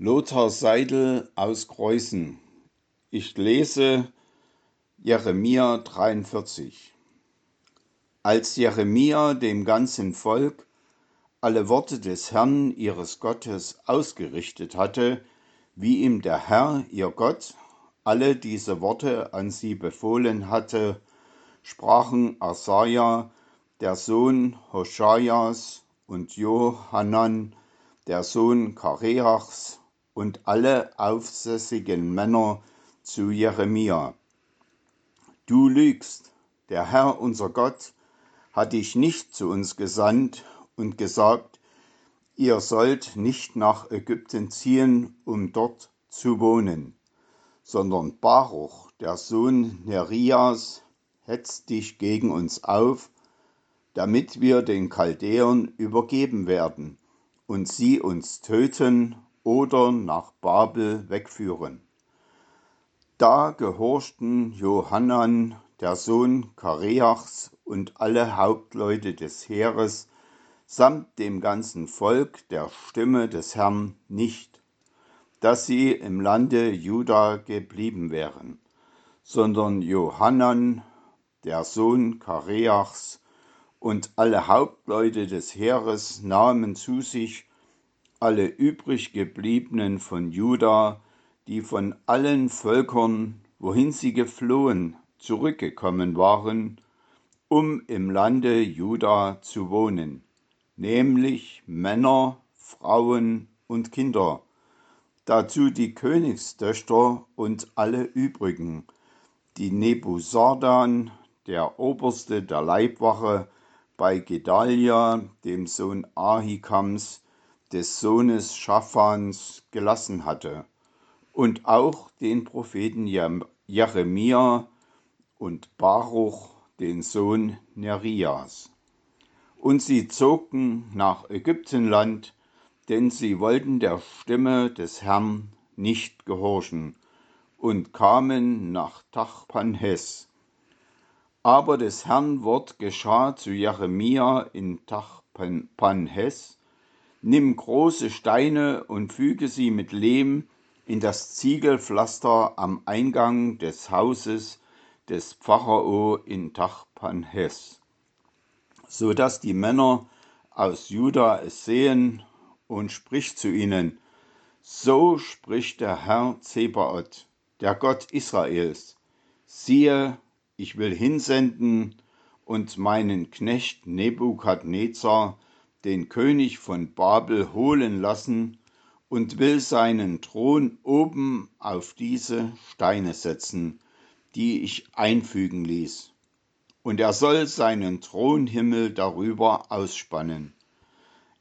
Lothar Seidel aus Kreuzen. Ich lese Jeremia 43. Als Jeremia dem ganzen Volk alle Worte des Herrn ihres Gottes ausgerichtet hatte, wie ihm der Herr, ihr Gott, alle diese Worte an sie befohlen hatte, sprachen Asaja, der Sohn Hoschaias, und Johanan, der Sohn Kareachs, und alle aufsässigen Männer zu Jeremia. Du lügst, der Herr unser Gott hat dich nicht zu uns gesandt und gesagt, ihr sollt nicht nach Ägypten ziehen, um dort zu wohnen, sondern Baruch, der Sohn Nerias, hetzt dich gegen uns auf, damit wir den Chaldäern übergeben werden und sie uns töten oder nach Babel wegführen. Da gehorchten Johannan, der Sohn Kareachs, und alle Hauptleute des Heeres samt dem ganzen Volk der Stimme des Herrn nicht, dass sie im Lande Juda geblieben wären, sondern Johannan, der Sohn Kareachs, und alle Hauptleute des Heeres nahmen zu sich alle übrig gebliebenen von Juda, die von allen Völkern, wohin sie geflohen, zurückgekommen waren, um im Lande Juda zu wohnen, nämlich Männer, Frauen und Kinder, dazu die Königstöchter und alle übrigen, die Nebuzardan, der Oberste der Leibwache, bei Gedalia, dem Sohn Ahikams, des Sohnes Schaphans gelassen hatte, und auch den Propheten Jeremia und Baruch, den Sohn Nerias. Und sie zogen nach Ägyptenland, denn sie wollten der Stimme des Herrn nicht gehorchen, und kamen nach Tachpanhes. Aber des Herrn Wort geschah zu Jeremia in Tachpanhes, Nimm große Steine und füge sie mit Lehm in das Ziegelpflaster am Eingang des Hauses des Pharao in Tachpanhes, so dass die Männer aus Juda es sehen und spricht zu ihnen, so spricht der Herr Zebaoth, der Gott Israels, siehe, ich will hinsenden und meinen Knecht Nebukadnezar den König von Babel holen lassen und will seinen Thron oben auf diese Steine setzen, die ich einfügen ließ. Und er soll seinen Thronhimmel darüber ausspannen.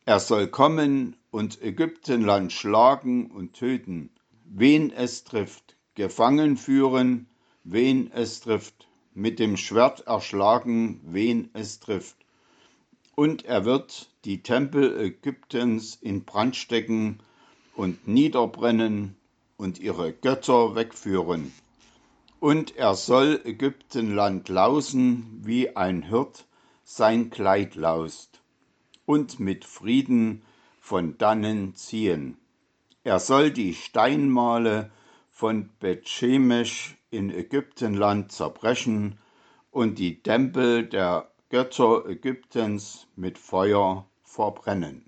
Er soll kommen und Ägyptenland schlagen und töten, wen es trifft, gefangen führen, wen es trifft, mit dem Schwert erschlagen, wen es trifft und er wird die Tempel Ägyptens in Brand stecken und niederbrennen und ihre Götter wegführen. Und er soll Ägyptenland lausen, wie ein Hirt sein Kleid laust, und mit Frieden von dannen ziehen. Er soll die Steinmale von Bethshemesh in Ägyptenland zerbrechen und die Tempel der Götter Ägyptens mit Feuer verbrennen